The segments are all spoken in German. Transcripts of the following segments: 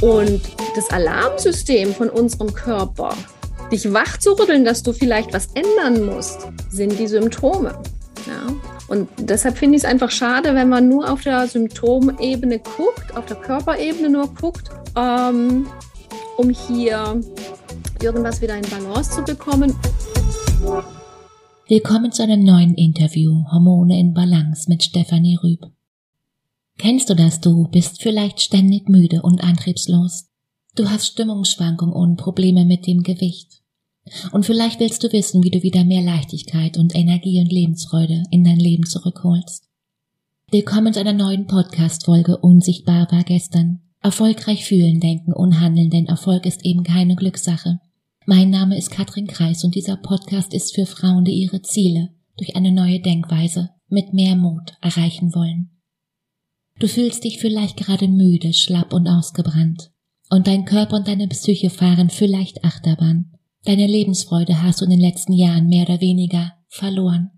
Und das Alarmsystem von unserem Körper, dich wach zu rütteln, dass du vielleicht was ändern musst, sind die Symptome. Ja? Und deshalb finde ich es einfach schade, wenn man nur auf der Symptomebene guckt, auf der Körperebene nur guckt, ähm, um hier irgendwas wieder in Balance zu bekommen. Willkommen zu einem neuen Interview Hormone in Balance mit Stefanie Rüb. Kennst du das? Du bist vielleicht ständig müde und antriebslos. Du hast Stimmungsschwankungen und Probleme mit dem Gewicht. Und vielleicht willst du wissen, wie du wieder mehr Leichtigkeit und Energie und Lebensfreude in dein Leben zurückholst. Willkommen zu einer neuen Podcast-Folge Unsichtbar war gestern. Erfolgreich fühlen, denken und handeln, denn Erfolg ist eben keine Glückssache. Mein Name ist Katrin Kreis und dieser Podcast ist für Frauen, die ihre Ziele durch eine neue Denkweise mit mehr Mut erreichen wollen. Du fühlst dich vielleicht gerade müde, schlapp und ausgebrannt. Und dein Körper und deine Psyche fahren vielleicht Achterbahn. Deine Lebensfreude hast du in den letzten Jahren mehr oder weniger verloren.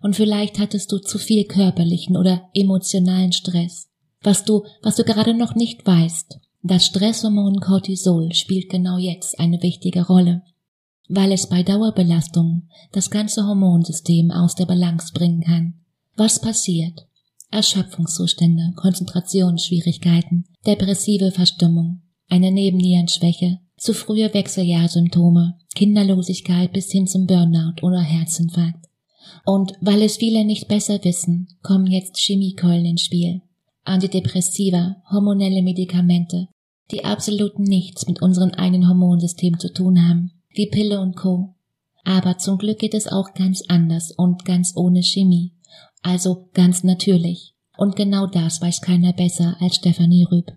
Und vielleicht hattest du zu viel körperlichen oder emotionalen Stress. Was du, was du gerade noch nicht weißt, das Stresshormon Cortisol spielt genau jetzt eine wichtige Rolle, weil es bei Dauerbelastung das ganze Hormonsystem aus der Balance bringen kann. Was passiert? Erschöpfungszustände, Konzentrationsschwierigkeiten, depressive Verstimmung, eine Nebennierenschwäche, zu frühe Wechseljahrsymptome, Kinderlosigkeit bis hin zum Burnout oder Herzinfarkt. Und weil es viele nicht besser wissen, kommen jetzt Chemiekeulen ins Spiel. Antidepressiva, hormonelle Medikamente, die absolut nichts mit unserem eigenen Hormonsystem zu tun haben, wie Pille und Co. Aber zum Glück geht es auch ganz anders und ganz ohne Chemie, also ganz natürlich. Und genau das weiß keiner besser als Stefanie Rüb.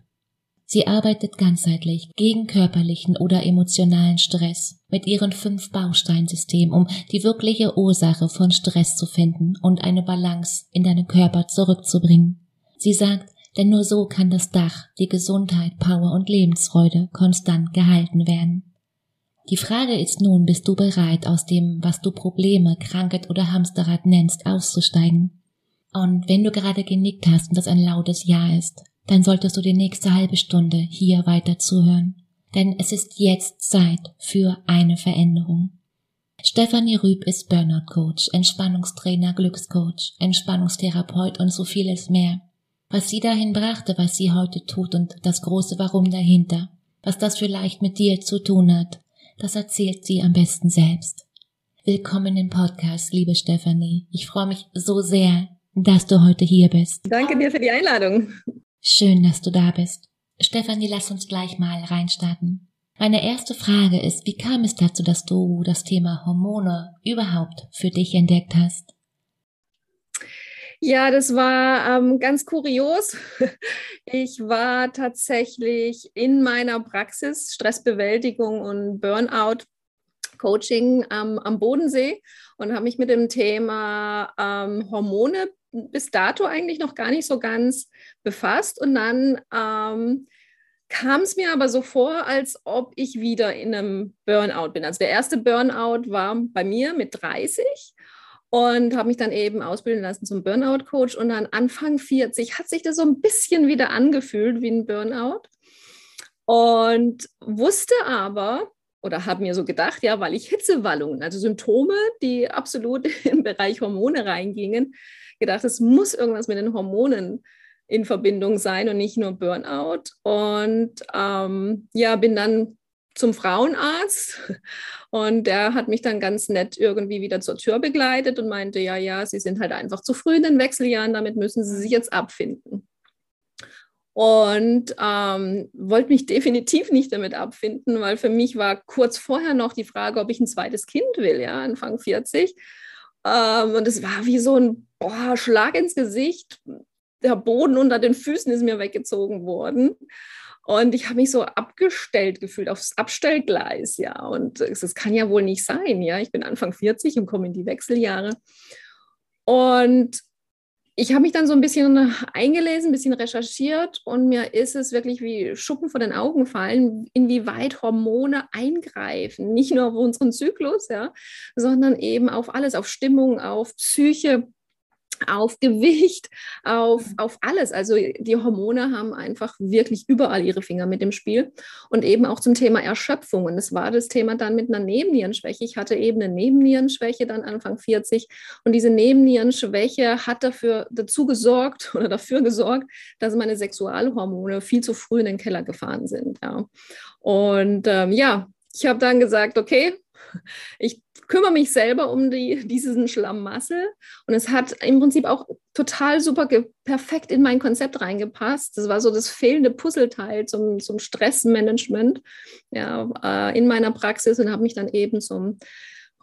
Sie arbeitet ganzheitlich gegen körperlichen oder emotionalen Stress mit ihren fünf Bausteinsystemen, um die wirkliche Ursache von Stress zu finden und eine Balance in deinen Körper zurückzubringen. Sie sagt, denn nur so kann das Dach, die Gesundheit, Power und Lebensfreude konstant gehalten werden. Die Frage ist nun, bist du bereit, aus dem, was du Probleme, Krankheit oder Hamsterrad nennst, auszusteigen? Und wenn du gerade genickt hast und das ein lautes Ja ist, dann solltest du die nächste halbe Stunde hier weiter zuhören. Denn es ist jetzt Zeit für eine Veränderung. Stefanie Rüb ist Burnout Coach, Entspannungstrainer, Glückscoach, Entspannungstherapeut und so vieles mehr was sie dahin brachte, was sie heute tut und das große Warum dahinter, was das vielleicht mit dir zu tun hat, das erzählt sie am besten selbst. Willkommen im Podcast, liebe Stefanie. Ich freue mich so sehr, dass du heute hier bist. Danke dir für die Einladung. Schön, dass du da bist. Stefanie, lass uns gleich mal reinstarten. Meine erste Frage ist, wie kam es dazu, dass du das Thema Hormone überhaupt für dich entdeckt hast? Ja, das war ähm, ganz kurios. Ich war tatsächlich in meiner Praxis Stressbewältigung und Burnout Coaching ähm, am Bodensee und habe mich mit dem Thema ähm, Hormone bis dato eigentlich noch gar nicht so ganz befasst. Und dann ähm, kam es mir aber so vor, als ob ich wieder in einem Burnout bin. Also der erste Burnout war bei mir mit 30 und habe mich dann eben ausbilden lassen zum Burnout-Coach. Und dann Anfang 40 hat sich das so ein bisschen wieder angefühlt wie ein Burnout. Und wusste aber, oder habe mir so gedacht, ja, weil ich Hitzewallungen, also Symptome, die absolut im Bereich Hormone reingingen, gedacht, es muss irgendwas mit den Hormonen in Verbindung sein und nicht nur Burnout. Und ähm, ja, bin dann zum Frauenarzt und der hat mich dann ganz nett irgendwie wieder zur Tür begleitet und meinte, ja, ja, Sie sind halt einfach zu früh in den Wechseljahren, damit müssen Sie sich jetzt abfinden. Und ähm, wollte mich definitiv nicht damit abfinden, weil für mich war kurz vorher noch die Frage, ob ich ein zweites Kind will, ja, Anfang 40. Ähm, und es war wie so ein boah, Schlag ins Gesicht. Der Boden unter den Füßen ist mir weggezogen worden. Und ich habe mich so abgestellt gefühlt, aufs Abstellgleis, ja. Und das kann ja wohl nicht sein, ja. Ich bin Anfang 40 und komme in die Wechseljahre. Und ich habe mich dann so ein bisschen eingelesen, ein bisschen recherchiert und mir ist es wirklich wie Schuppen vor den Augen fallen, inwieweit Hormone eingreifen. Nicht nur auf unseren Zyklus, ja, sondern eben auf alles, auf Stimmung, auf Psyche, auf Gewicht, auf, auf alles. Also die Hormone haben einfach wirklich überall ihre Finger mit im Spiel. Und eben auch zum Thema Erschöpfung. Und das war das Thema dann mit einer Nebennierenschwäche. Ich hatte eben eine Nebennierenschwäche dann Anfang 40. Und diese Nebennierenschwäche hat dafür dazu gesorgt oder dafür gesorgt, dass meine Sexualhormone viel zu früh in den Keller gefahren sind. Ja. Und ähm, ja, ich habe dann gesagt, okay, ich kümmere mich selber um die, diesen Schlammmassel. Und es hat im Prinzip auch total super perfekt in mein Konzept reingepasst. Das war so das fehlende Puzzleteil zum, zum Stressmanagement ja, äh, in meiner Praxis und habe mich dann eben zum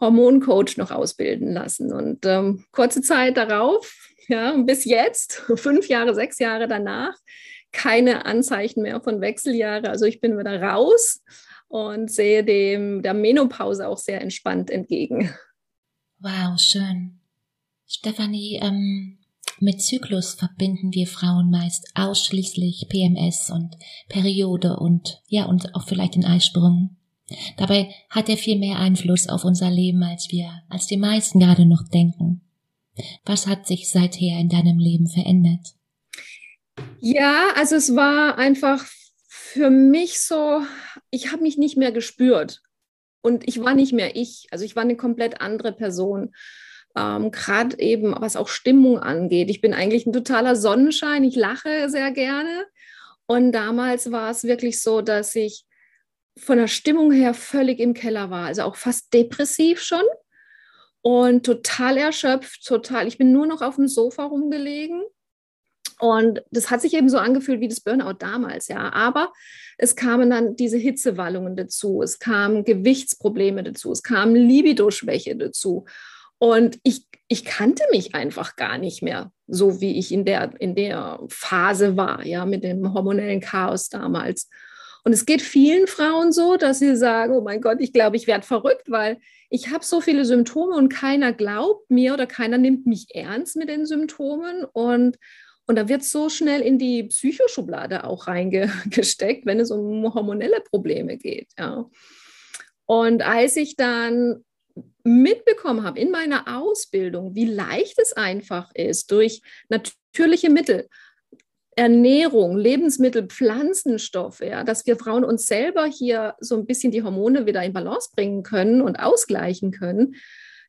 Hormoncoach noch ausbilden lassen. Und ähm, kurze Zeit darauf, ja, bis jetzt, fünf Jahre, sechs Jahre danach, keine Anzeichen mehr von Wechseljahre. Also ich bin wieder raus und sehe dem der Menopause auch sehr entspannt entgegen. Wow, schön. Stefanie, ähm, mit Zyklus verbinden wir Frauen meist ausschließlich PMS und Periode und ja, und auch vielleicht den Eisprung. Dabei hat er viel mehr Einfluss auf unser Leben, als wir, als die meisten gerade noch denken. Was hat sich seither in deinem Leben verändert? Ja, also es war einfach für mich so, ich habe mich nicht mehr gespürt und ich war nicht mehr ich. Also ich war eine komplett andere Person. Ähm, Gerade eben, was auch Stimmung angeht. Ich bin eigentlich ein totaler Sonnenschein. Ich lache sehr gerne. Und damals war es wirklich so, dass ich von der Stimmung her völlig im Keller war. Also auch fast depressiv schon und total erschöpft, total. Ich bin nur noch auf dem Sofa rumgelegen und das hat sich eben so angefühlt wie das Burnout damals, ja. Aber es kamen dann diese Hitzewallungen dazu, es kamen Gewichtsprobleme dazu, es kam Libido-Schwäche dazu. Und ich, ich kannte mich einfach gar nicht mehr, so wie ich in der, in der Phase war, ja, mit dem hormonellen Chaos damals. Und es geht vielen Frauen so, dass sie sagen, oh mein Gott, ich glaube, ich werde verrückt, weil ich habe so viele Symptome und keiner glaubt mir oder keiner nimmt mich ernst mit den Symptomen. Und und da wird so schnell in die Psychoschublade auch reingesteckt, wenn es um hormonelle Probleme geht. Ja. Und als ich dann mitbekommen habe in meiner Ausbildung, wie leicht es einfach ist, durch natürliche Mittel, Ernährung, Lebensmittel, Pflanzenstoffe, ja, dass wir Frauen uns selber hier so ein bisschen die Hormone wieder in Balance bringen können und ausgleichen können,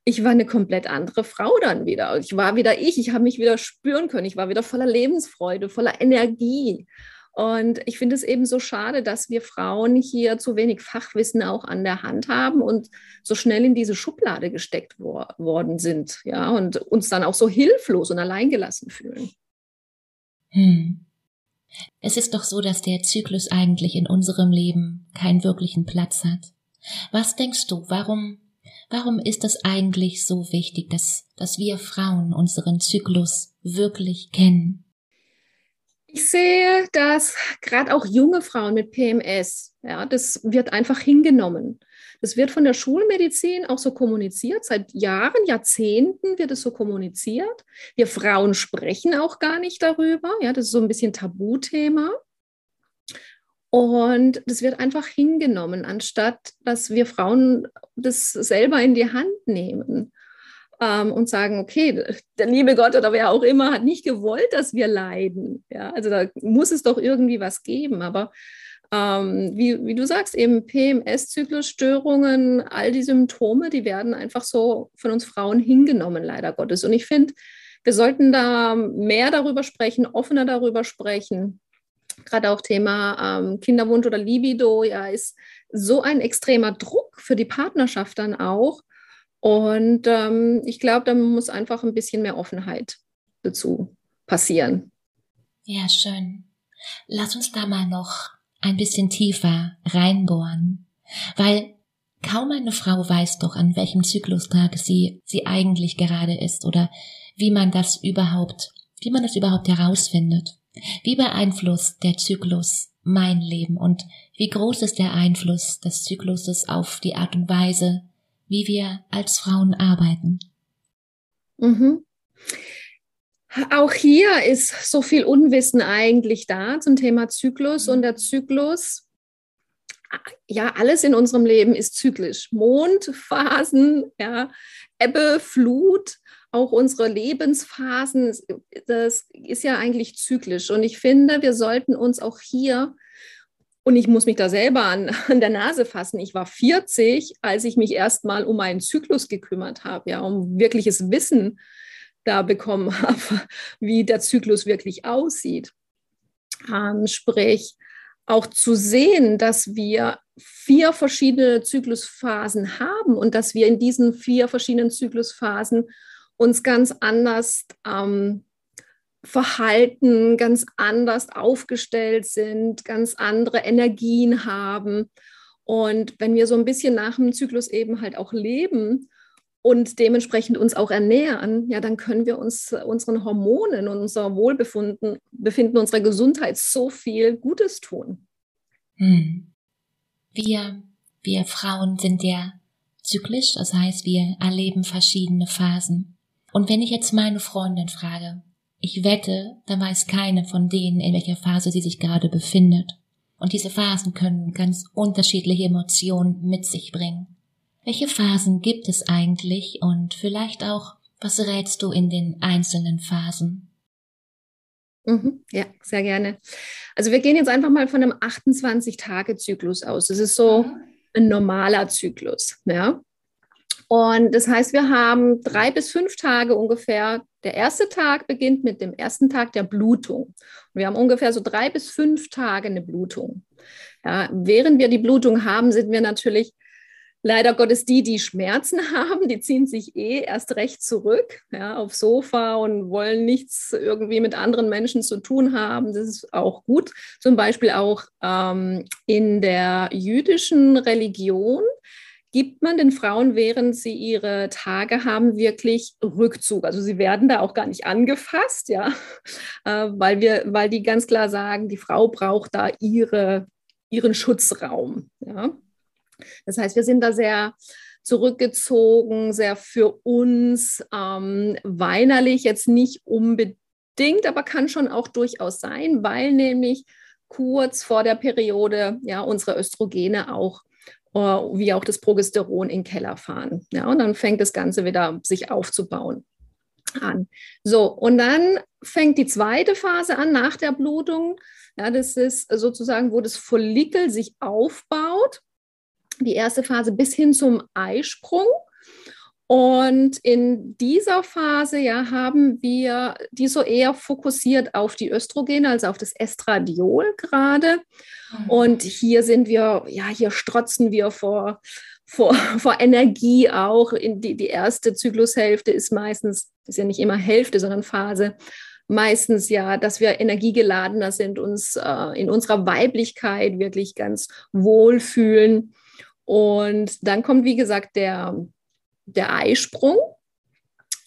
ich war eine komplett andere Frau dann wieder. Ich war wieder ich, ich habe mich wieder spüren können. Ich war wieder voller Lebensfreude, voller Energie. Und ich finde es eben so schade, dass wir Frauen hier zu wenig Fachwissen auch an der Hand haben und so schnell in diese Schublade gesteckt wor worden sind, ja, und uns dann auch so hilflos und alleingelassen fühlen. Hm. Es ist doch so, dass der Zyklus eigentlich in unserem Leben keinen wirklichen Platz hat. Was denkst du, warum Warum ist es eigentlich so wichtig, dass, dass wir Frauen unseren Zyklus wirklich kennen? Ich sehe, dass gerade auch junge Frauen mit PMS, ja, das wird einfach hingenommen. Das wird von der Schulmedizin auch so kommuniziert. Seit Jahren, Jahrzehnten wird es so kommuniziert. Wir Frauen sprechen auch gar nicht darüber. Ja, das ist so ein bisschen Tabuthema. Und das wird einfach hingenommen, anstatt dass wir Frauen das selber in die Hand nehmen ähm, und sagen, okay, der liebe Gott oder wer auch immer hat nicht gewollt, dass wir leiden. Ja, also da muss es doch irgendwie was geben. Aber ähm, wie, wie du sagst, eben PMS-Zyklusstörungen, all die Symptome, die werden einfach so von uns Frauen hingenommen, leider Gottes. Und ich finde, wir sollten da mehr darüber sprechen, offener darüber sprechen gerade auch Thema ähm, Kinderwunsch oder Libido, ja, ist so ein extremer Druck für die Partnerschaft dann auch. Und ähm, ich glaube, da muss einfach ein bisschen mehr Offenheit dazu passieren. Ja, schön. Lass uns da mal noch ein bisschen tiefer reinbohren, weil kaum eine Frau weiß doch, an welchem Zyklustag sie, sie eigentlich gerade ist oder wie man das überhaupt, wie man das überhaupt herausfindet. Wie beeinflusst der Zyklus mein Leben und wie groß ist der Einfluss des Zykluses auf die Art und Weise, wie wir als Frauen arbeiten? Mhm. Auch hier ist so viel Unwissen eigentlich da zum Thema Zyklus und der Zyklus, ja, alles in unserem Leben ist zyklisch. Mondphasen, ja, Ebbe, Flut, auch unsere Lebensphasen, das ist ja eigentlich zyklisch. Und ich finde, wir sollten uns auch hier, und ich muss mich da selber an, an der Nase fassen, ich war 40, als ich mich erstmal um meinen Zyklus gekümmert habe, ja, um wirkliches Wissen da bekommen habe, wie der Zyklus wirklich aussieht. Ähm, sprich, auch zu sehen, dass wir vier verschiedene Zyklusphasen haben und dass wir in diesen vier verschiedenen Zyklusphasen uns ganz anders ähm, verhalten, ganz anders aufgestellt sind, ganz andere Energien haben. Und wenn wir so ein bisschen nach dem Zyklus eben halt auch leben und dementsprechend uns auch ernähren, ja, dann können wir uns unseren Hormonen und unser Wohlbefinden, Befinden, unserer Gesundheit so viel Gutes tun. Hm. Wir, wir Frauen sind ja zyklisch, das heißt, wir erleben verschiedene Phasen. Und wenn ich jetzt meine Freundin frage, ich wette, da weiß keine von denen, in welcher Phase sie sich gerade befindet. Und diese Phasen können ganz unterschiedliche Emotionen mit sich bringen. Welche Phasen gibt es eigentlich und vielleicht auch, was rätst du in den einzelnen Phasen? Mhm, ja, sehr gerne. Also wir gehen jetzt einfach mal von einem 28-Tage-Zyklus aus. Das ist so ein normaler Zyklus. Ja? Und das heißt, wir haben drei bis fünf Tage ungefähr. Der erste Tag beginnt mit dem ersten Tag der Blutung. Wir haben ungefähr so drei bis fünf Tage eine Blutung. Ja, während wir die Blutung haben, sind wir natürlich leider Gottes die, die Schmerzen haben, die ziehen sich eh erst recht zurück ja, aufs Sofa und wollen nichts irgendwie mit anderen Menschen zu tun haben. Das ist auch gut. Zum Beispiel auch ähm, in der jüdischen Religion gibt man den Frauen, während sie ihre Tage haben, wirklich Rückzug. Also sie werden da auch gar nicht angefasst, ja, äh, weil wir, weil die ganz klar sagen, die Frau braucht da ihre, ihren Schutzraum. Ja. Das heißt, wir sind da sehr zurückgezogen, sehr für uns ähm, weinerlich, jetzt nicht unbedingt, aber kann schon auch durchaus sein, weil nämlich kurz vor der Periode ja unsere Östrogene auch wie auch das Progesteron in den Keller fahren. Ja, und dann fängt das Ganze wieder sich aufzubauen an. So, und dann fängt die zweite Phase an nach der Blutung. Ja, das ist sozusagen, wo das Follikel sich aufbaut die erste Phase bis hin zum Eisprung. Und in dieser Phase ja, haben wir die so eher fokussiert auf die Östrogene, also auf das Estradiol gerade. Mhm. Und hier sind wir, ja, hier strotzen wir vor, vor, vor Energie auch. In die, die erste Zyklushälfte ist meistens, ist ja nicht immer Hälfte, sondern Phase, meistens ja, dass wir energiegeladener sind, uns äh, in unserer Weiblichkeit wirklich ganz wohlfühlen. Und dann kommt, wie gesagt, der, der Eisprung.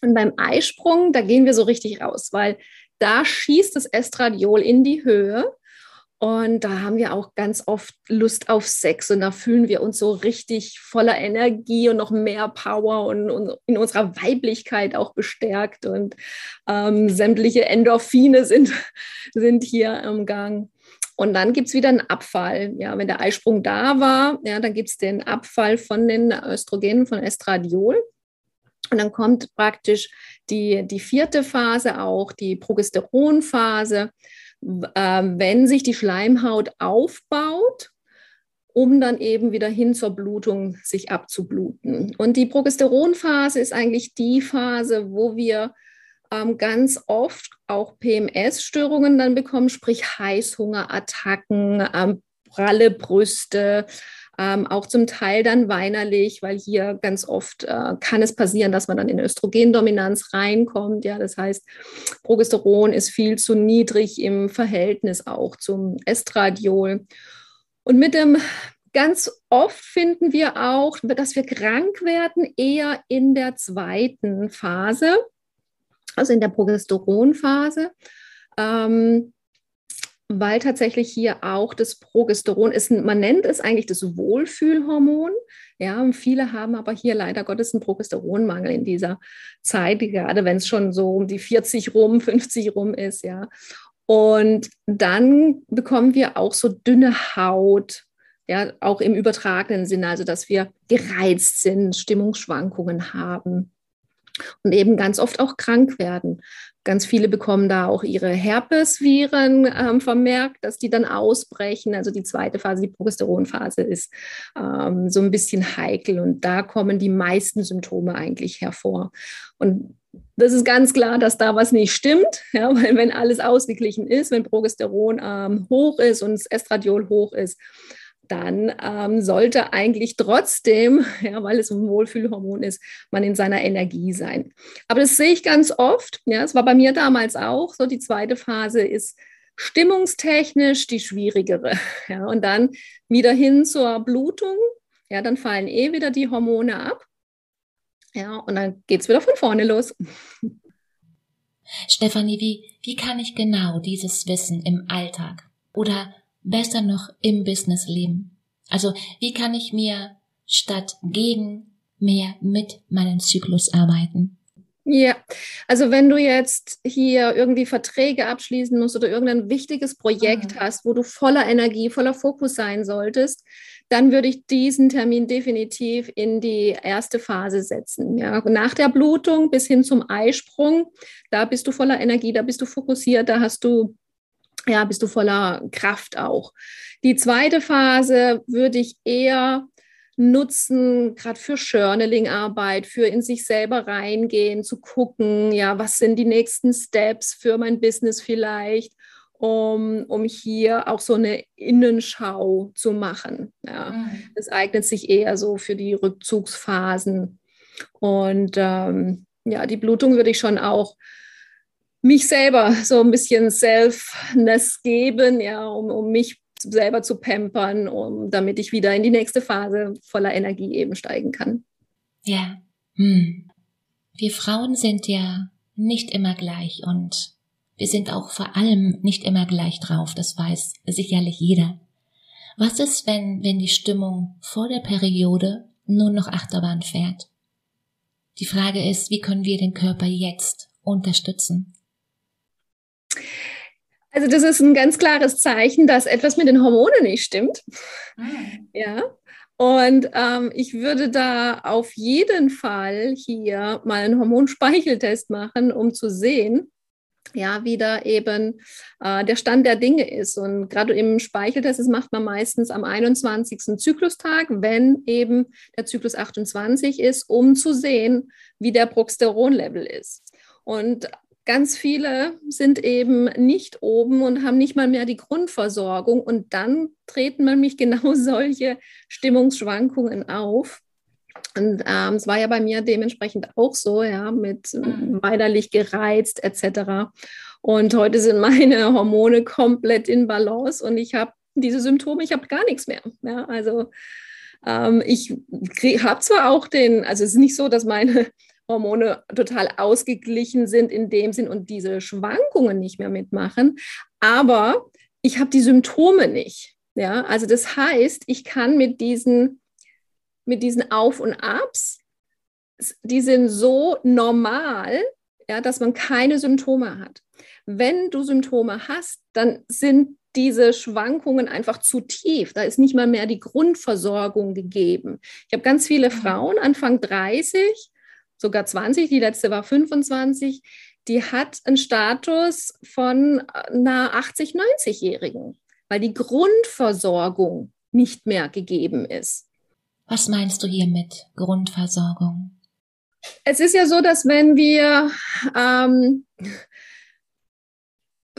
Und beim Eisprung, da gehen wir so richtig raus, weil da schießt das Estradiol in die Höhe. Und da haben wir auch ganz oft Lust auf Sex und da fühlen wir uns so richtig voller Energie und noch mehr Power und, und in unserer Weiblichkeit auch bestärkt und ähm, sämtliche Endorphine sind, sind hier im Gang. Und dann gibt es wieder einen Abfall. Ja, wenn der Eisprung da war, ja, dann gibt es den Abfall von den Östrogenen, von Estradiol. Und dann kommt praktisch die, die vierte Phase auch, die Progesteronphase, äh, wenn sich die Schleimhaut aufbaut, um dann eben wieder hin zur Blutung sich abzubluten. Und die Progesteronphase ist eigentlich die Phase, wo wir ganz oft auch PMS-Störungen dann bekommen, sprich Heißhungerattacken, ähm, pralle Brüste, ähm, auch zum Teil dann weinerlich, weil hier ganz oft äh, kann es passieren, dass man dann in Östrogendominanz reinkommt. Ja, das heißt, Progesteron ist viel zu niedrig im Verhältnis auch zum Estradiol. Und mit dem ganz oft finden wir auch, dass wir krank werden, eher in der zweiten Phase also in der Progesteronphase. Ähm, weil tatsächlich hier auch das Progesteron ist, man nennt es eigentlich das Wohlfühlhormon. Ja, viele haben aber hier leider Gottes einen Progesteronmangel in dieser Zeit, gerade wenn es schon so um die 40 rum, 50 rum ist, ja. Und dann bekommen wir auch so dünne Haut, ja, auch im übertragenen Sinne, also dass wir gereizt sind, Stimmungsschwankungen haben. Und eben ganz oft auch krank werden. Ganz viele bekommen da auch ihre Herpesviren ähm, vermerkt, dass die dann ausbrechen. Also die zweite Phase, die Progesteronphase, ist ähm, so ein bisschen heikel und da kommen die meisten Symptome eigentlich hervor. Und das ist ganz klar, dass da was nicht stimmt, ja, weil wenn alles ausgeglichen ist, wenn Progesteron ähm, hoch ist und das Estradiol hoch ist, dann ähm, sollte eigentlich trotzdem, ja, weil es ein Wohlfühlhormon ist, man in seiner Energie sein. Aber das sehe ich ganz oft. Ja, es war bei mir damals auch so. Die zweite Phase ist stimmungstechnisch die schwierigere. Ja, und dann wieder hin zur Blutung. Ja, dann fallen eh wieder die Hormone ab. Ja, und dann geht es wieder von vorne los. Stefanie, wie, wie kann ich genau dieses Wissen im Alltag oder besser noch im Business leben? Also wie kann ich mir statt gegen mehr mit meinem Zyklus arbeiten? Ja, also wenn du jetzt hier irgendwie Verträge abschließen musst oder irgendein wichtiges Projekt mhm. hast, wo du voller Energie, voller Fokus sein solltest, dann würde ich diesen Termin definitiv in die erste Phase setzen. Ja. Nach der Blutung bis hin zum Eisprung, da bist du voller Energie, da bist du fokussiert, da hast du ja, bist du voller Kraft auch. Die zweite Phase würde ich eher nutzen, gerade für Journaling-Arbeit, für in sich selber reingehen, zu gucken, ja, was sind die nächsten Steps für mein Business vielleicht, um, um hier auch so eine Innenschau zu machen. Ja. Mhm. Das eignet sich eher so für die Rückzugsphasen. Und ähm, ja, die Blutung würde ich schon auch mich selber so ein bisschen Selfness geben, ja, um, um mich selber zu pampern, um, damit ich wieder in die nächste Phase voller Energie eben steigen kann. Ja. Hm. Wir Frauen sind ja nicht immer gleich und wir sind auch vor allem nicht immer gleich drauf, das weiß sicherlich jeder. Was ist, wenn, wenn die Stimmung vor der Periode nur noch Achterbahn fährt? Die Frage ist, wie können wir den Körper jetzt unterstützen? Also das ist ein ganz klares Zeichen, dass etwas mit den Hormonen nicht stimmt. Mhm. Ja. Und ähm, ich würde da auf jeden Fall hier mal einen Hormonspeicheltest machen, um zu sehen, ja, wie da eben äh, der Stand der Dinge ist. Und gerade im Speicheltest, das macht man meistens am 21. Zyklustag, wenn eben der Zyklus 28 ist, um zu sehen, wie der Progesteronlevel ist. Und Ganz viele sind eben nicht oben und haben nicht mal mehr die Grundversorgung. Und dann treten nämlich genau solche Stimmungsschwankungen auf. Und ähm, es war ja bei mir dementsprechend auch so, ja, mit mhm. weinerlich gereizt etc. Und heute sind meine Hormone komplett in Balance und ich habe diese Symptome, ich habe gar nichts mehr. Ja, also ähm, ich habe zwar auch den, also es ist nicht so, dass meine Hormone total ausgeglichen sind in dem Sinn und diese Schwankungen nicht mehr mitmachen. Aber ich habe die Symptome nicht. Ja, also das heißt, ich kann mit diesen, mit diesen Auf und Abs, die sind so normal, ja, dass man keine Symptome hat. Wenn du Symptome hast, dann sind diese Schwankungen einfach zu tief. Da ist nicht mal mehr die Grundversorgung gegeben. Ich habe ganz viele mhm. Frauen, Anfang 30, sogar 20, die letzte war 25, die hat einen Status von einer 80, 90-Jährigen, weil die Grundversorgung nicht mehr gegeben ist. Was meinst du hier mit Grundversorgung? Es ist ja so, dass wenn wir ähm,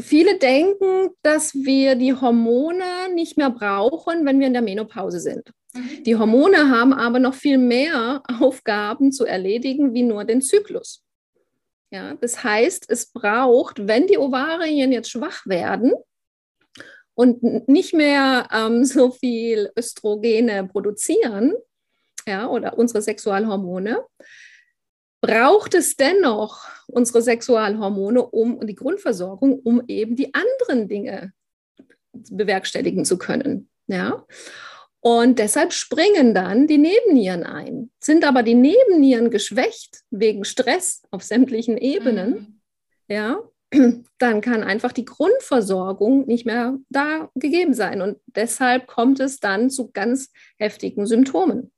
viele denken, dass wir die Hormone nicht mehr brauchen, wenn wir in der Menopause sind. Mhm. Die Hormone haben aber noch viel mehr Aufgaben zu erledigen, wie nur den Zyklus. Ja, das heißt, es braucht, wenn die Ovarien jetzt schwach werden und nicht mehr ähm, so viel Östrogene produzieren, ja, oder unsere Sexualhormone, braucht es dennoch unsere Sexualhormone um die Grundversorgung, um eben die anderen Dinge bewerkstelligen zu können. Ja. Und deshalb springen dann die Nebennieren ein. Sind aber die Nebennieren geschwächt wegen Stress auf sämtlichen Ebenen, mhm. ja, dann kann einfach die Grundversorgung nicht mehr da gegeben sein. Und deshalb kommt es dann zu ganz heftigen Symptomen.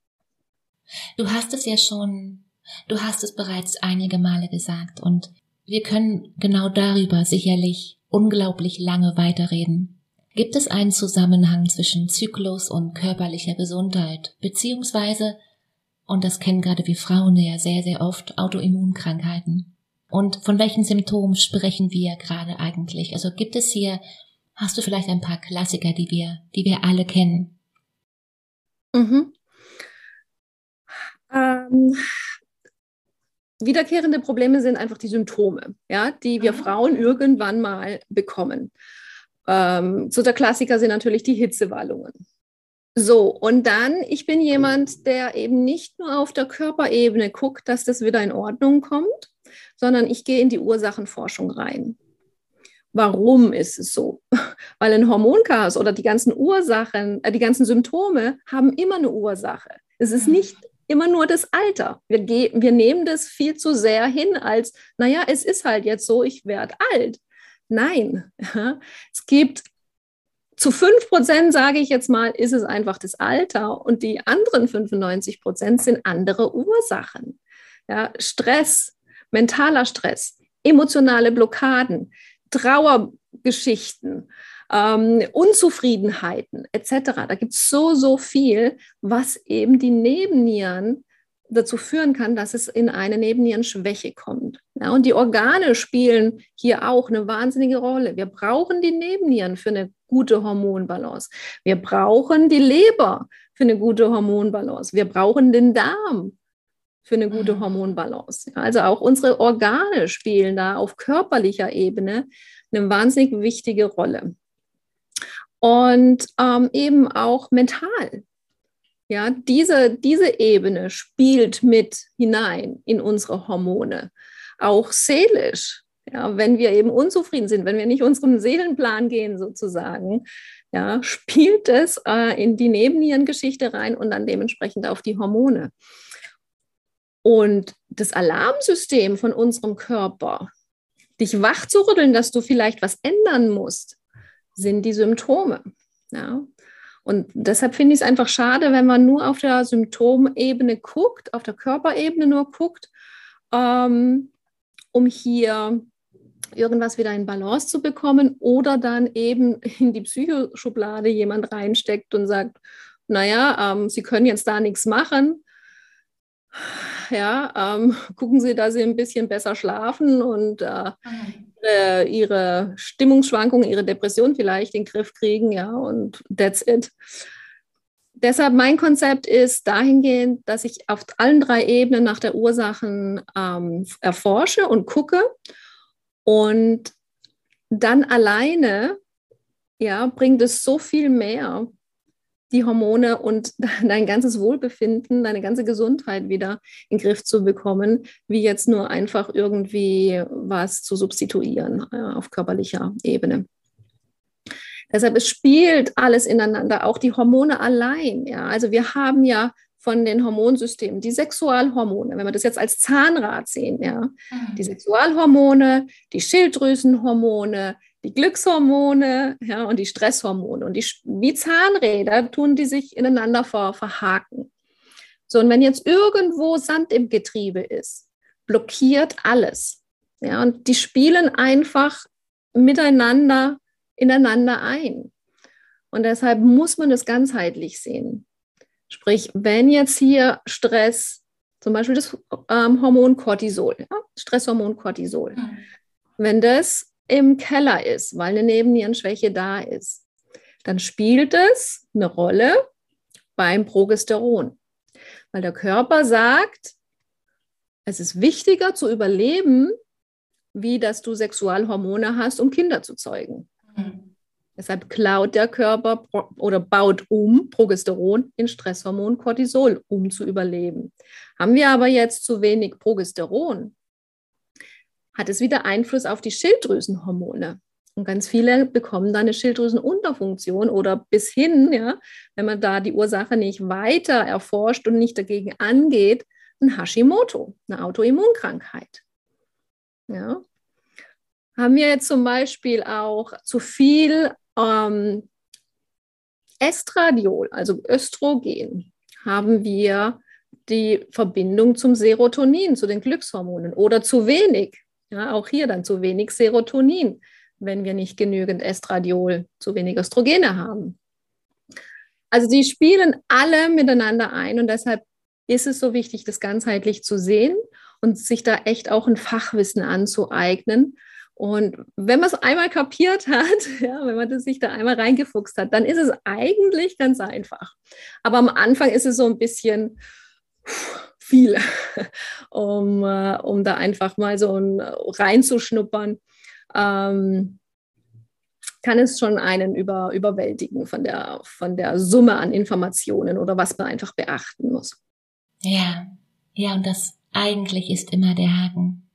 Du hast es ja schon Du hast es bereits einige Male gesagt und wir können genau darüber sicherlich unglaublich lange weiterreden. Gibt es einen Zusammenhang zwischen Zyklus und körperlicher Gesundheit, beziehungsweise, und das kennen gerade wir Frauen ja sehr, sehr oft, Autoimmunkrankheiten? Und von welchen Symptomen sprechen wir gerade eigentlich? Also gibt es hier, hast du vielleicht ein paar Klassiker, die wir, die wir alle kennen? Mhm. Ähm, wiederkehrende Probleme sind einfach die Symptome, ja, die wir Frauen irgendwann mal bekommen. Ähm, so der Klassiker sind natürlich die Hitzewallungen. So, und dann, ich bin jemand, der eben nicht nur auf der Körperebene guckt, dass das wieder in Ordnung kommt, sondern ich gehe in die Ursachenforschung rein. Warum ist es so? Weil ein Hormonchaos oder die ganzen Ursachen, äh, die ganzen Symptome haben immer eine Ursache. Es ist mhm. nicht immer nur das Alter. Wir, wir nehmen das viel zu sehr hin als, naja, es ist halt jetzt so, ich werde alt. Nein, es gibt zu 5 Prozent, sage ich jetzt mal, ist es einfach das Alter und die anderen 95 Prozent sind andere Ursachen. Ja, Stress, mentaler Stress, emotionale Blockaden, Trauergeschichten, ähm, Unzufriedenheiten etc. Da gibt es so, so viel, was eben die Nebennieren dazu führen kann, dass es in eine Nebennierenschwäche kommt. Ja, und die Organe spielen hier auch eine wahnsinnige Rolle. Wir brauchen die Nebennieren für eine gute Hormonbalance. Wir brauchen die Leber für eine gute Hormonbalance. Wir brauchen den Darm für eine gute mhm. Hormonbalance. Also auch unsere Organe spielen da auf körperlicher Ebene eine wahnsinnig wichtige Rolle. Und ähm, eben auch mental. Ja, diese, diese Ebene spielt mit hinein in unsere Hormone, auch seelisch. Ja, wenn wir eben unzufrieden sind, wenn wir nicht unserem Seelenplan gehen sozusagen, ja, spielt es äh, in die Nebennierengeschichte rein und dann dementsprechend auf die Hormone. Und das Alarmsystem von unserem Körper, dich wach zu rütteln, dass du vielleicht was ändern musst, sind die Symptome. Ja? Und deshalb finde ich es einfach schade, wenn man nur auf der Symptomebene guckt, auf der Körperebene nur guckt, ähm, um hier irgendwas wieder in Balance zu bekommen oder dann eben in die Psychoschublade jemand reinsteckt und sagt, naja, ähm, Sie können jetzt da nichts machen, ja, ähm, gucken Sie, dass Sie ein bisschen besser schlafen und äh, äh, Ihre Stimmungsschwankungen, Ihre Depression vielleicht in den Griff kriegen, ja, und that's it. Deshalb mein Konzept ist dahingehend, dass ich auf allen drei Ebenen nach der Ursachen ähm, erforsche und gucke und dann alleine ja, bringt es so viel mehr, die Hormone und dein ganzes Wohlbefinden, deine ganze Gesundheit wieder in den Griff zu bekommen, wie jetzt nur einfach irgendwie was zu substituieren äh, auf körperlicher Ebene. Deshalb es spielt alles ineinander, auch die Hormone allein. Ja. Also wir haben ja von den Hormonsystemen, die Sexualhormone, wenn wir das jetzt als Zahnrad sehen, ja, mhm. die Sexualhormone, die Schilddrüsenhormone, die Glückshormone ja, und die Stresshormone. Und die, wie Zahnräder tun die sich ineinander ver, verhaken. So, und wenn jetzt irgendwo Sand im Getriebe ist, blockiert alles. Ja, und die spielen einfach miteinander ineinander ein. Und deshalb muss man das ganzheitlich sehen. Sprich, wenn jetzt hier Stress, zum Beispiel das ähm, Hormon Cortisol, ja, Stresshormon Cortisol, mhm. wenn das im Keller ist, weil eine Nebennierenschwäche da ist, dann spielt es eine Rolle beim Progesteron. Weil der Körper sagt, es ist wichtiger zu überleben, wie dass du Sexualhormone hast, um Kinder zu zeugen. Mhm. Deshalb klaut der Körper oder baut um Progesteron in Stresshormon Cortisol, um zu überleben. Haben wir aber jetzt zu wenig Progesteron, hat es wieder Einfluss auf die Schilddrüsenhormone. Und ganz viele bekommen da eine Schilddrüsenunterfunktion oder bis hin, ja, wenn man da die Ursache nicht weiter erforscht und nicht dagegen angeht, ein Hashimoto, eine Autoimmunkrankheit. Ja. Haben wir jetzt zum Beispiel auch zu viel ähm, Estradiol, also Östrogen, haben wir die Verbindung zum Serotonin, zu den Glückshormonen oder zu wenig. Ja, auch hier dann zu wenig Serotonin, wenn wir nicht genügend Estradiol, zu wenig Östrogene haben. Also die spielen alle miteinander ein und deshalb ist es so wichtig, das ganzheitlich zu sehen und sich da echt auch ein Fachwissen anzueignen. Und wenn man es einmal kapiert hat, ja, wenn man das sich da einmal reingefuchst hat, dann ist es eigentlich ganz einfach. Aber am Anfang ist es so ein bisschen viel, um, äh, um da einfach mal so ein, reinzuschnuppern. Ähm, kann es schon einen über, überwältigen von der, von der Summe an Informationen oder was man einfach beachten muss. Ja, ja, und das eigentlich ist immer der Haken.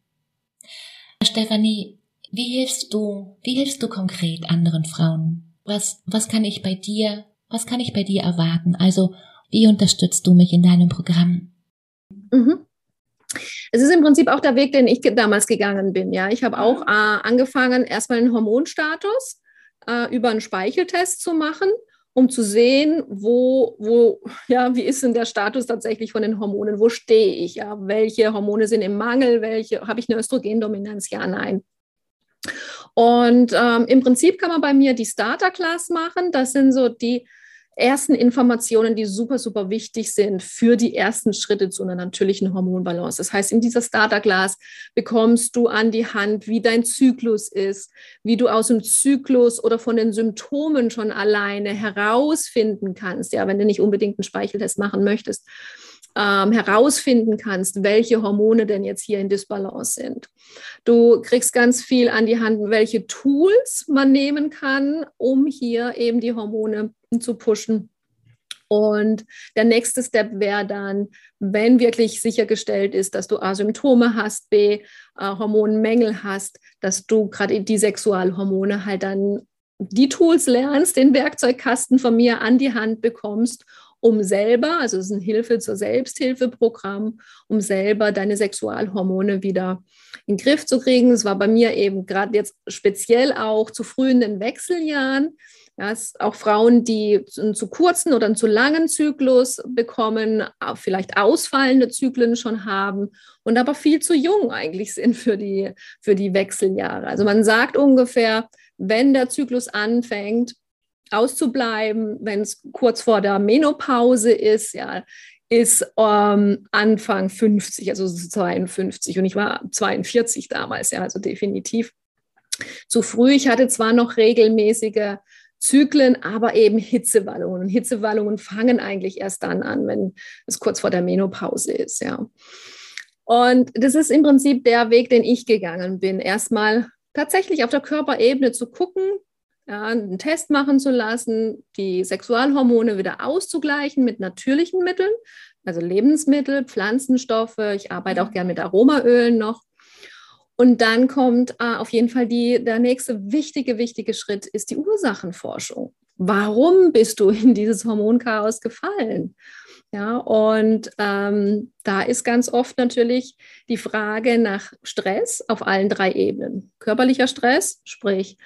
Stefanie, wie hilfst du, wie hilfst du konkret anderen Frauen? Was, was kann ich bei dir, was kann ich bei dir erwarten? Also, wie unterstützt du mich in deinem Programm? Mhm. Es ist im Prinzip auch der Weg, den ich damals gegangen bin. Ja, ich habe auch äh, angefangen, erstmal einen Hormonstatus äh, über einen Speicheltest zu machen um zu sehen, wo, wo, ja, wie ist denn der Status tatsächlich von den Hormonen? Wo stehe ich? Ja, welche Hormone sind im Mangel? Welche habe ich eine Östrogendominanz? Ja, nein. Und ähm, im Prinzip kann man bei mir die Starter Class machen. Das sind so die ersten Informationen, die super, super wichtig sind für die ersten Schritte zu einer natürlichen Hormonbalance. Das heißt, in dieser Starterglas bekommst du an die Hand, wie dein Zyklus ist, wie du aus dem Zyklus oder von den Symptomen schon alleine herausfinden kannst, ja, wenn du nicht unbedingt einen Speicheltest machen möchtest ähm, herausfinden kannst, welche Hormone denn jetzt hier in Disbalance sind. Du kriegst ganz viel an die Hand, welche Tools man nehmen kann, um hier eben die Hormone zu pushen. Und der nächste Step wäre dann, wenn wirklich sichergestellt ist, dass du A, Symptome hast, B, äh, Hormonmängel hast, dass du gerade die Sexualhormone halt dann die Tools lernst, den Werkzeugkasten von mir an die Hand bekommst um selber, also es ist ein Hilfe zur Selbsthilfeprogramm, um selber deine Sexualhormone wieder in den Griff zu kriegen. Es war bei mir eben gerade jetzt speziell auch zu frühen Wechseljahren. Ja, auch Frauen, die einen zu kurzen oder einen zu langen Zyklus bekommen, vielleicht ausfallende Zyklen schon haben und aber viel zu jung eigentlich sind für die, für die Wechseljahre. Also man sagt ungefähr, wenn der Zyklus anfängt, auszubleiben, wenn es kurz vor der Menopause ist, ja, ist ähm, Anfang 50, also 52 und ich war 42 damals, ja, also definitiv zu früh. Ich hatte zwar noch regelmäßige Zyklen, aber eben Hitzewallungen. Hitzewallungen fangen eigentlich erst dann an, wenn es kurz vor der Menopause ist, ja. Und das ist im Prinzip der Weg, den ich gegangen bin. Erstmal tatsächlich auf der Körperebene zu gucken, ja, einen Test machen zu lassen, die Sexualhormone wieder auszugleichen mit natürlichen Mitteln, also Lebensmittel, Pflanzenstoffe. Ich arbeite auch mhm. gerne mit Aromaölen noch. Und dann kommt äh, auf jeden Fall die, der nächste wichtige, wichtige Schritt ist die Ursachenforschung. Warum bist du in dieses Hormonchaos gefallen? Ja, und ähm, da ist ganz oft natürlich die Frage nach Stress auf allen drei Ebenen. Körperlicher Stress, sprich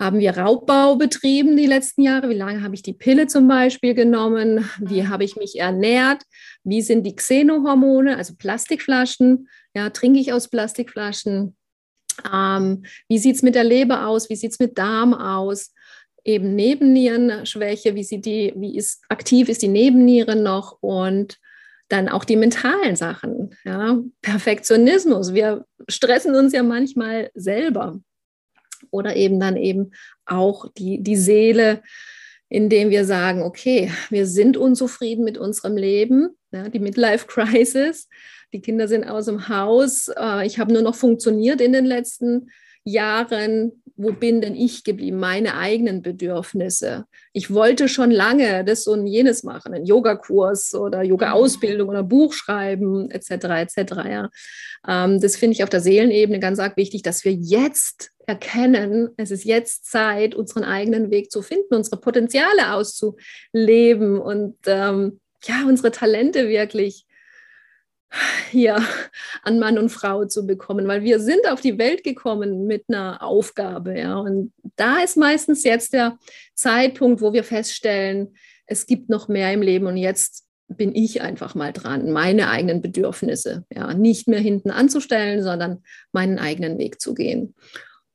haben wir Raubbau betrieben die letzten Jahre? Wie lange habe ich die Pille zum Beispiel genommen? Wie habe ich mich ernährt? Wie sind die Xenohormone, also Plastikflaschen? Ja, trinke ich aus Plastikflaschen? Ähm, wie sieht es mit der Leber aus? Wie sieht es mit Darm aus? Eben Nebennierenschwäche, wie, sieht die, wie ist, aktiv ist die Nebenniere noch? Und dann auch die mentalen Sachen. Ja? Perfektionismus. Wir stressen uns ja manchmal selber oder eben dann eben auch die, die Seele, indem wir sagen, okay, wir sind unzufrieden mit unserem Leben, ja, die Midlife Crisis, die Kinder sind aus dem Haus, äh, ich habe nur noch funktioniert in den letzten Jahren, wo bin denn ich geblieben, meine eigenen Bedürfnisse. Ich wollte schon lange das und jenes machen, einen Yogakurs oder Yoga-Ausbildung oder Buch schreiben, etc., etc. Ja. Ähm, das finde ich auf der Seelenebene ganz arg wichtig, dass wir jetzt erkennen, es ist jetzt Zeit, unseren eigenen Weg zu finden, unsere Potenziale auszuleben und ähm, ja, unsere Talente wirklich hier an Mann und Frau zu bekommen, weil wir sind auf die Welt gekommen mit einer Aufgabe, ja. Und da ist meistens jetzt der Zeitpunkt, wo wir feststellen, es gibt noch mehr im Leben und jetzt bin ich einfach mal dran, meine eigenen Bedürfnisse ja, nicht mehr hinten anzustellen, sondern meinen eigenen Weg zu gehen.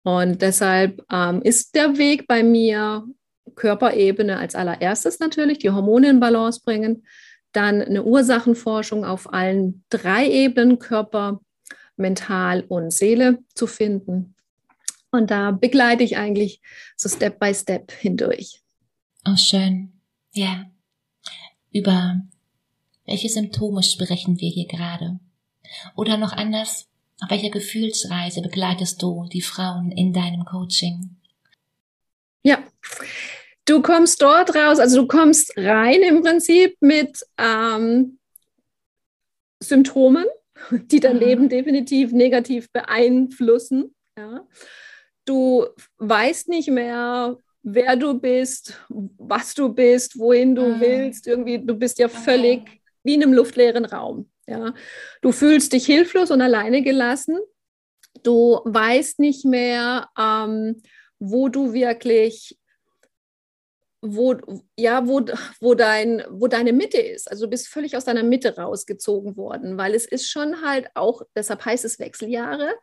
Und deshalb ähm, ist der Weg bei mir Körperebene als allererstes natürlich, die Hormone in Balance bringen, dann eine Ursachenforschung auf allen drei Ebenen, Körper, Mental und Seele zu finden. Und da begleite ich eigentlich so Step by Step hindurch. Oh, schön. Ja. Über welche Symptome sprechen wir hier gerade? Oder noch anders, auf welcher Gefühlsreise begleitest du die Frauen in deinem Coaching? Ja, du kommst dort raus, also du kommst rein im Prinzip mit ähm, Symptomen, die dein mhm. Leben definitiv negativ beeinflussen. Ja. Du weißt nicht mehr, wer du bist, was du bist, wohin du mhm. willst. Irgendwie, du bist ja völlig wie in einem luftleeren Raum. Ja. Du fühlst dich hilflos und alleine gelassen. Du weißt nicht mehr, ähm, wo du wirklich, wo, ja, wo, wo, dein, wo deine Mitte ist. Also du bist völlig aus deiner Mitte rausgezogen worden, weil es ist schon halt auch, deshalb heißt es Wechseljahre,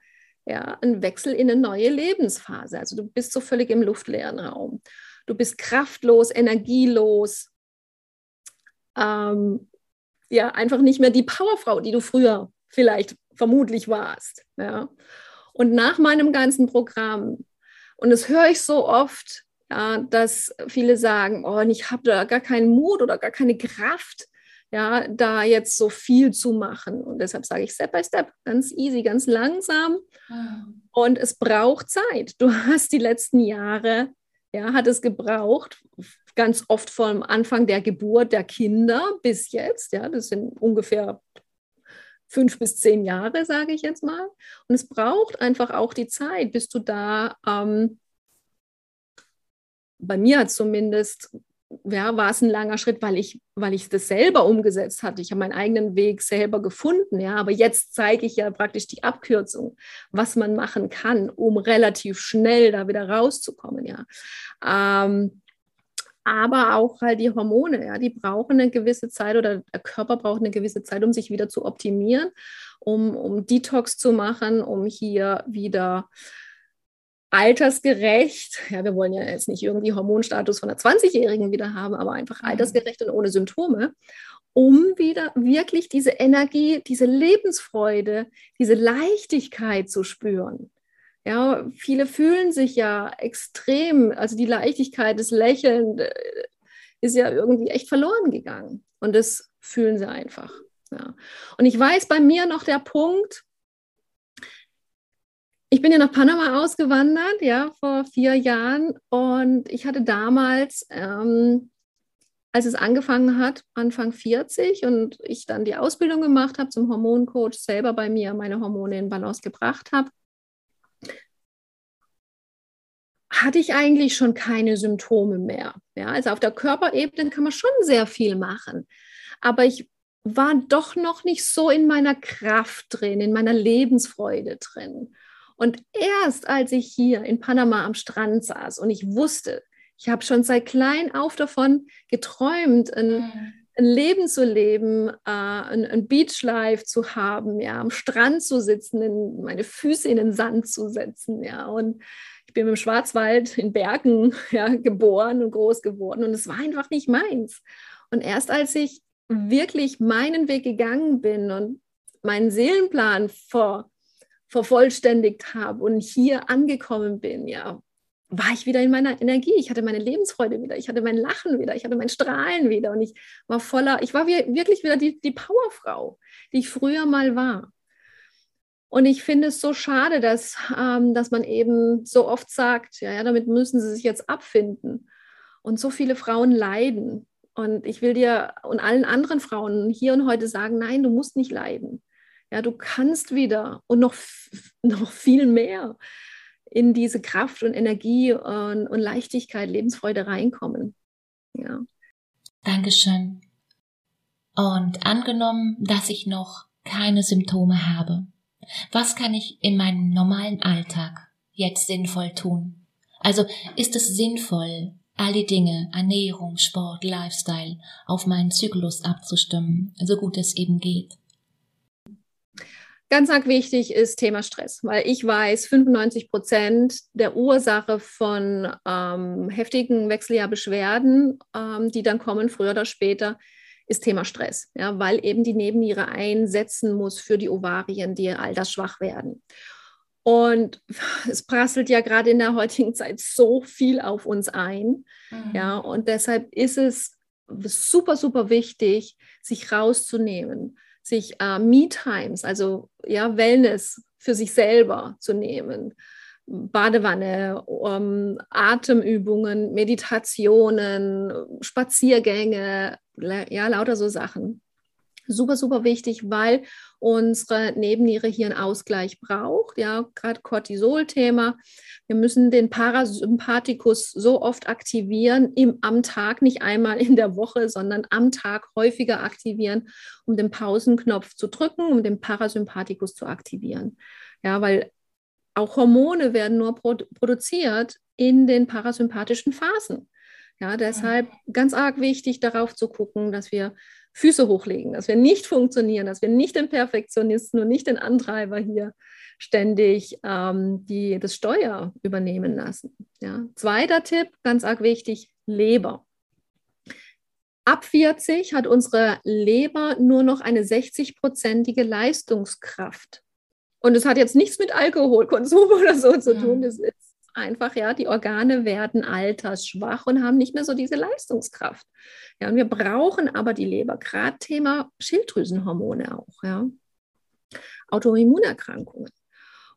ja, ein Wechsel in eine neue Lebensphase. Also du bist so völlig im luftleeren Raum. Du bist kraftlos, energielos. Ähm, ja einfach nicht mehr die Powerfrau, die du früher vielleicht vermutlich warst. Ja. Und nach meinem ganzen Programm, und das höre ich so oft, ja, dass viele sagen, oh, ich habe da gar keinen Mut oder gar keine Kraft, ja, da jetzt so viel zu machen. Und deshalb sage ich Step by Step, ganz easy, ganz langsam. Mhm. Und es braucht Zeit. Du hast die letzten Jahre, ja, hat es gebraucht, ganz oft vom Anfang der Geburt der Kinder bis jetzt. Ja, das sind ungefähr fünf bis zehn Jahre, sage ich jetzt mal. Und es braucht einfach auch die Zeit, bis du da, ähm, bei mir zumindest, ja, war es ein langer Schritt, weil ich, weil ich das selber umgesetzt hatte. Ich habe meinen eigenen Weg selber gefunden, ja, aber jetzt zeige ich ja praktisch die Abkürzung, was man machen kann, um relativ schnell da wieder rauszukommen, ja. Ähm, aber auch halt die Hormone, ja, die brauchen eine gewisse Zeit oder der Körper braucht eine gewisse Zeit, um sich wieder zu optimieren, um, um Detox zu machen, um hier wieder altersgerecht, ja, wir wollen ja jetzt nicht irgendwie Hormonstatus von einer 20-Jährigen wieder haben, aber einfach mhm. altersgerecht und ohne Symptome, um wieder wirklich diese Energie, diese Lebensfreude, diese Leichtigkeit zu spüren. Ja, viele fühlen sich ja extrem, also die Leichtigkeit, das Lächeln äh, ist ja irgendwie echt verloren gegangen. Und das fühlen sie einfach. Ja. Und ich weiß bei mir noch der Punkt, ich bin ja nach Panama ausgewandert, ja, vor vier Jahren. Und ich hatte damals, ähm, als es angefangen hat, Anfang 40 und ich dann die Ausbildung gemacht habe zum Hormoncoach, selber bei mir meine Hormone in Balance gebracht habe, hatte ich eigentlich schon keine Symptome mehr. Ja, also auf der Körperebene kann man schon sehr viel machen. Aber ich war doch noch nicht so in meiner Kraft drin, in meiner Lebensfreude drin. Und erst als ich hier in Panama am Strand saß und ich wusste, ich habe schon seit klein auf davon geträumt, ein, mhm. ein Leben zu leben, äh, ein, ein Beachlife zu haben, ja, am Strand zu sitzen, in, meine Füße in den Sand zu setzen, ja, und ich bin im Schwarzwald in Bergen ja, geboren und groß geworden und es war einfach nicht meins. Und erst als ich wirklich meinen Weg gegangen bin und meinen Seelenplan vor, vervollständigt habe und hier angekommen bin, ja, war ich wieder in meiner Energie. Ich hatte meine Lebensfreude wieder, ich hatte mein Lachen wieder, ich hatte mein Strahlen wieder und ich war voller, ich war wirklich wieder die, die Powerfrau, die ich früher mal war. Und ich finde es so schade, dass, ähm, dass man eben so oft sagt, ja, ja, damit müssen sie sich jetzt abfinden. Und so viele Frauen leiden. Und ich will dir und allen anderen Frauen hier und heute sagen, nein, du musst nicht leiden. Ja, du kannst wieder und noch, noch viel mehr in diese Kraft und Energie und, und Leichtigkeit, Lebensfreude reinkommen. Ja. Dankeschön. Und angenommen, dass ich noch keine Symptome habe, was kann ich in meinem normalen Alltag jetzt sinnvoll tun? Also ist es sinnvoll, all die Dinge, Ernährung, Sport, Lifestyle, auf meinen Zyklus abzustimmen, so gut es eben geht. Ganz arg wichtig ist Thema Stress, weil ich weiß, 95 Prozent der Ursache von ähm, heftigen Wechseljahrbeschwerden, ähm, die dann kommen, früher oder später, ist Thema Stress, ja, weil eben die Nebenniere einsetzen muss für die Ovarien, die altersschwach werden. Und es prasselt ja gerade in der heutigen Zeit so viel auf uns ein. Mhm. Ja, und deshalb ist es super, super wichtig, sich rauszunehmen, sich äh, Me-Times, also ja, Wellness für sich selber zu nehmen. Badewanne, um, Atemübungen, Meditationen, Spaziergänge, ja, lauter so Sachen. Super, super wichtig, weil unsere Nebenniere hier einen Ausgleich braucht. Ja, gerade Cortisol-Thema. Wir müssen den Parasympathikus so oft aktivieren im, am Tag, nicht einmal in der Woche, sondern am Tag häufiger aktivieren, um den Pausenknopf zu drücken, um den Parasympathikus zu aktivieren. Ja, weil auch Hormone werden nur produ produziert in den parasympathischen Phasen. Ja, deshalb ganz arg wichtig, darauf zu gucken, dass wir Füße hochlegen, dass wir nicht funktionieren, dass wir nicht den Perfektionisten und nicht den Antreiber hier ständig ähm, die, das Steuer übernehmen lassen. Ja. Zweiter Tipp, ganz arg wichtig, Leber. Ab 40 hat unsere Leber nur noch eine 60-prozentige Leistungskraft. Und es hat jetzt nichts mit Alkoholkonsum oder so zu tun. Es ist einfach, ja, die Organe werden altersschwach und haben nicht mehr so diese Leistungskraft. Ja, und wir brauchen aber die Leber, gerade Thema Schilddrüsenhormone auch, ja. Autoimmunerkrankungen.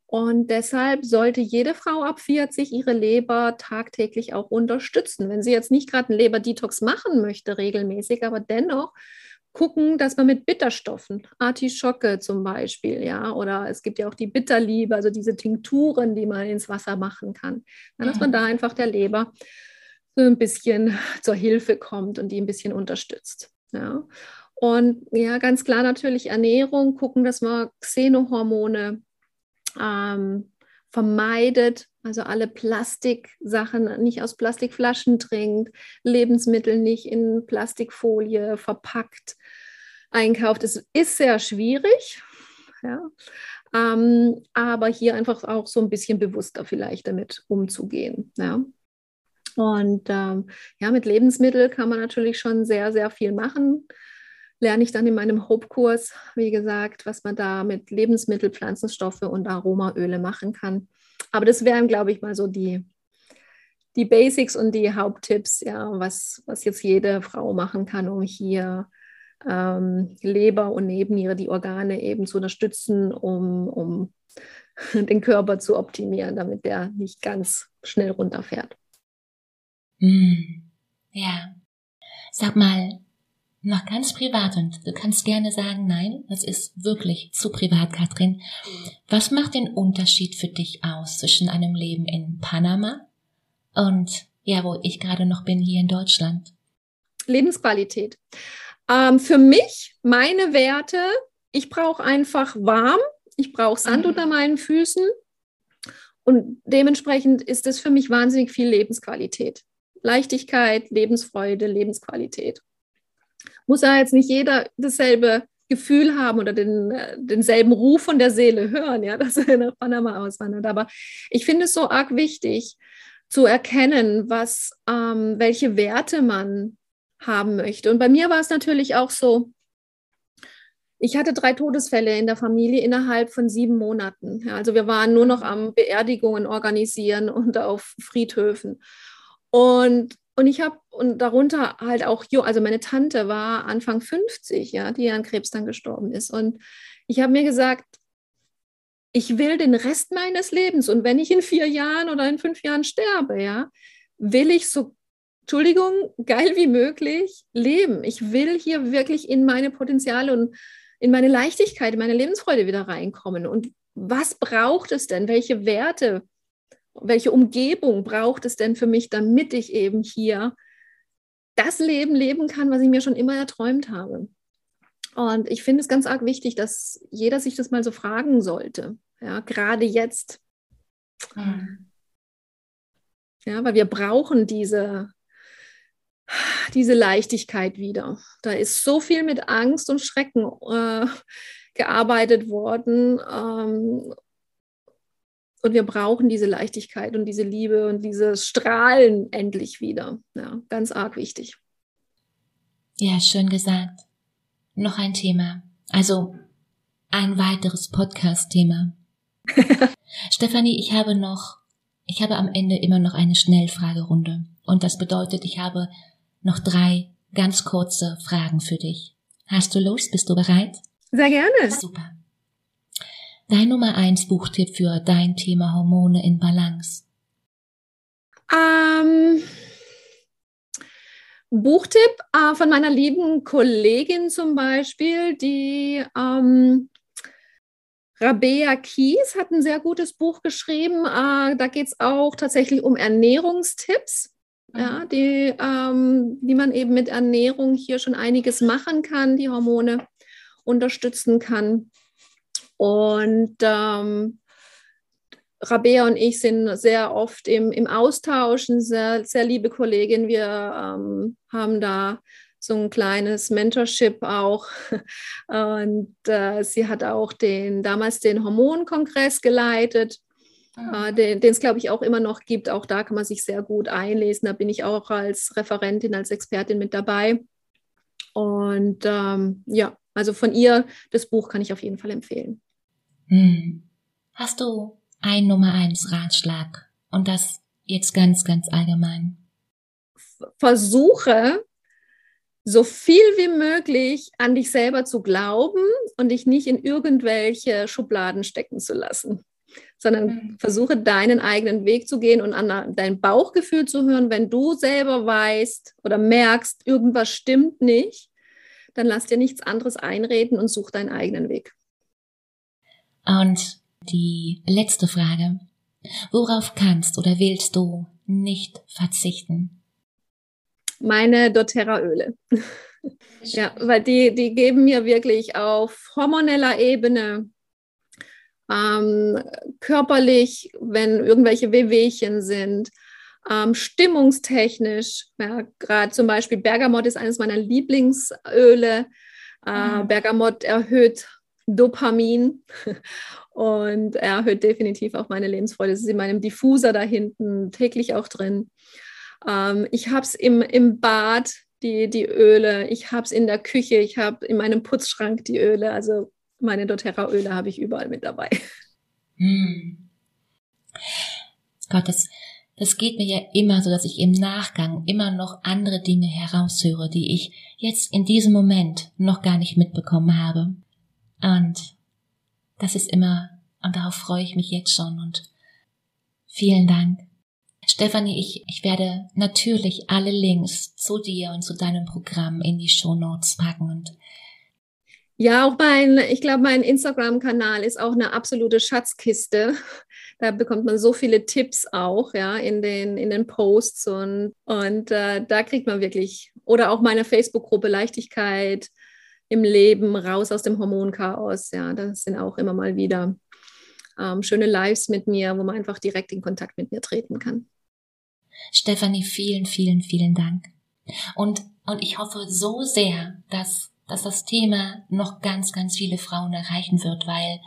Und deshalb sollte jede Frau ab 40 ihre Leber tagtäglich auch unterstützen. Wenn sie jetzt nicht gerade einen Leberdetox machen möchte, regelmäßig, aber dennoch gucken, dass man mit Bitterstoffen, Artischocke zum Beispiel, ja, oder es gibt ja auch die Bitterliebe, also diese Tinkturen, die man ins Wasser machen kann, ja, dass man da einfach der Leber so ein bisschen zur Hilfe kommt und die ein bisschen unterstützt. Ja. Und ja, ganz klar natürlich Ernährung, gucken, dass man Xenohormone ähm, vermeidet, also alle Plastiksachen nicht aus Plastikflaschen trinkt, Lebensmittel nicht in Plastikfolie verpackt einkauft. Es ist sehr schwierig, ja, ähm, aber hier einfach auch so ein bisschen bewusster vielleicht damit umzugehen. Ja. Und ähm, ja, mit Lebensmitteln kann man natürlich schon sehr, sehr viel machen lerne ich dann in meinem Hope-Kurs, wie gesagt, was man da mit Lebensmittel, Pflanzenstoffe und Aromaöle machen kann. Aber das wären, glaube ich, mal so die, die Basics und die Haupttipps, ja, was, was jetzt jede Frau machen kann, um hier ähm, Leber und Nebenniere, die Organe eben zu unterstützen, um, um den Körper zu optimieren, damit der nicht ganz schnell runterfährt. Mm, ja. Sag mal, noch ganz privat und du kannst gerne sagen, nein, das ist wirklich zu privat, Katrin. Was macht den Unterschied für dich aus zwischen einem Leben in Panama und ja, wo ich gerade noch bin, hier in Deutschland? Lebensqualität. Ähm, für mich, meine Werte, ich brauche einfach warm, ich brauche Sand mhm. unter meinen Füßen und dementsprechend ist es für mich wahnsinnig viel Lebensqualität. Leichtigkeit, Lebensfreude, Lebensqualität muss ja jetzt nicht jeder dasselbe Gefühl haben oder den, äh, denselben Ruf von der Seele hören, ja, dass er nach Panama auswandert. Aber ich finde es so arg wichtig zu erkennen, was, ähm, welche Werte man haben möchte. Und bei mir war es natürlich auch so, ich hatte drei Todesfälle in der Familie innerhalb von sieben Monaten. Ja, also wir waren nur noch am Beerdigungen organisieren und auf Friedhöfen. Und und ich habe, und darunter halt auch, also meine Tante war Anfang 50, ja, die an Krebs dann gestorben ist. Und ich habe mir gesagt, ich will den Rest meines Lebens und wenn ich in vier Jahren oder in fünf Jahren sterbe, ja, will ich so, Entschuldigung, geil wie möglich leben. Ich will hier wirklich in meine Potenziale und in meine Leichtigkeit, in meine Lebensfreude wieder reinkommen. Und was braucht es denn? Welche Werte welche Umgebung braucht es denn für mich, damit ich eben hier das Leben leben kann, was ich mir schon immer erträumt habe. Und ich finde es ganz arg wichtig, dass jeder sich das mal so fragen sollte. Ja, gerade jetzt. Mhm. Ja, weil wir brauchen diese, diese Leichtigkeit wieder. Da ist so viel mit Angst und Schrecken äh, gearbeitet worden. Ähm, und wir brauchen diese Leichtigkeit und diese Liebe und dieses Strahlen endlich wieder. Ja, ganz arg wichtig. Ja, schön gesagt. Noch ein Thema. Also ein weiteres Podcast-Thema. Stefanie, ich habe noch, ich habe am Ende immer noch eine Schnellfragerunde. Und das bedeutet, ich habe noch drei ganz kurze Fragen für dich. Hast du Lust? Bist du bereit? Sehr gerne. Super. Dein Nummer eins Buchtipp für dein Thema Hormone in Balance. Ähm, Buchtipp äh, von meiner lieben Kollegin zum Beispiel, die ähm, Rabea Kies hat ein sehr gutes Buch geschrieben. Äh, da geht es auch tatsächlich um Ernährungstipps. Ja, die, ähm, wie man eben mit Ernährung hier schon einiges machen kann, die Hormone unterstützen kann. Und ähm, Rabea und ich sind sehr oft im, im Austausch, eine sehr, sehr liebe Kollegin. Wir ähm, haben da so ein kleines Mentorship auch. Und äh, sie hat auch den, damals den Hormonkongress geleitet, den es, glaube ich, auch immer noch gibt. Auch da kann man sich sehr gut einlesen. Da bin ich auch als Referentin, als Expertin mit dabei. Und ähm, ja, also von ihr, das Buch kann ich auf jeden Fall empfehlen. Hm. Hast du ein Nummer eins Ratschlag? Und das jetzt ganz, ganz allgemein. Versuche, so viel wie möglich an dich selber zu glauben und dich nicht in irgendwelche Schubladen stecken zu lassen, sondern mhm. versuche deinen eigenen Weg zu gehen und an dein Bauchgefühl zu hören. Wenn du selber weißt oder merkst, irgendwas stimmt nicht, dann lass dir nichts anderes einreden und such deinen eigenen Weg. Und die letzte Frage. Worauf kannst oder willst du nicht verzichten? Meine doTERRA-Öle. ja, weil die, die geben mir wirklich auf hormoneller Ebene, ähm, körperlich, wenn irgendwelche Wehwehchen sind, ähm, stimmungstechnisch, ja, gerade zum Beispiel Bergamot ist eines meiner Lieblingsöle. Äh, mhm. Bergamot erhöht Dopamin und erhöht definitiv auch meine Lebensfreude. Es ist in meinem Diffuser da hinten täglich auch drin. Ähm, ich habe es im, im Bad, die, die Öle. Ich habe es in der Küche. Ich habe in meinem Putzschrank die Öle. Also meine doTERRA-Öle habe ich überall mit dabei. Hm. Gott, das, das geht mir ja immer so, dass ich im Nachgang immer noch andere Dinge heraushöre, die ich jetzt in diesem Moment noch gar nicht mitbekommen habe. Und das ist immer, und darauf freue ich mich jetzt schon und vielen Dank. Stefanie, ich, ich werde natürlich alle Links zu dir und zu deinem Programm in die Show Notes packen und ja, auch mein, ich glaube, mein Instagram-Kanal ist auch eine absolute Schatzkiste. Da bekommt man so viele Tipps auch, ja, in den, in den Posts und, und äh, da kriegt man wirklich, oder auch meine Facebook-Gruppe Leichtigkeit, im Leben, raus aus dem Hormonchaos. Ja, das sind auch immer mal wieder ähm, schöne Lives mit mir, wo man einfach direkt in Kontakt mit mir treten kann. Stefanie, vielen, vielen, vielen Dank. Und, und ich hoffe so sehr, dass, dass das Thema noch ganz, ganz viele Frauen erreichen wird, weil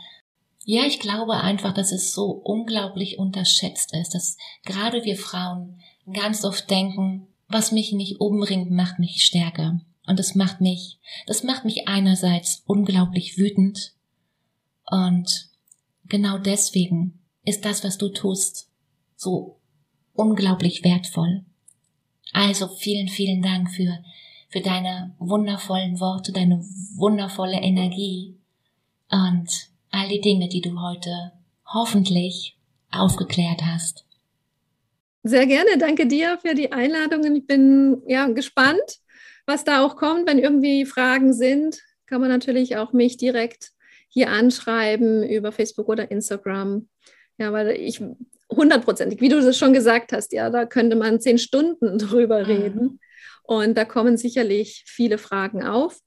ja, ich glaube einfach, dass es so unglaublich unterschätzt ist, dass gerade wir Frauen ganz oft denken, was mich nicht umbringt, macht mich stärker. Und das macht mich, das macht mich einerseits unglaublich wütend und genau deswegen ist das, was du tust, so unglaublich wertvoll. Also vielen, vielen Dank für, für deine wundervollen Worte, deine wundervolle Energie und all die Dinge, die du heute hoffentlich aufgeklärt hast. Sehr gerne. Danke dir für die Einladung. Ich bin ja gespannt, was da auch kommt, wenn irgendwie Fragen sind, kann man natürlich auch mich direkt hier anschreiben über Facebook oder Instagram. Ja, weil ich hundertprozentig, wie du es schon gesagt hast, ja, da könnte man zehn Stunden drüber mhm. reden. Und da kommen sicherlich viele Fragen auf.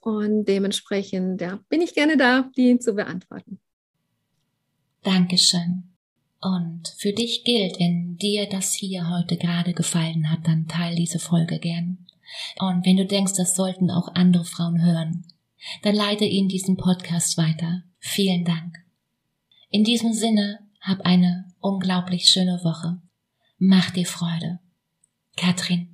Und dementsprechend ja, bin ich gerne da, die zu beantworten. Dankeschön. Und für dich gilt, wenn dir das hier heute gerade gefallen hat, dann teil diese Folge gern. Und wenn du denkst, das sollten auch andere Frauen hören, dann leite ihnen diesen Podcast weiter. Vielen Dank. In diesem Sinne, hab eine unglaublich schöne Woche. Mach dir Freude. Katrin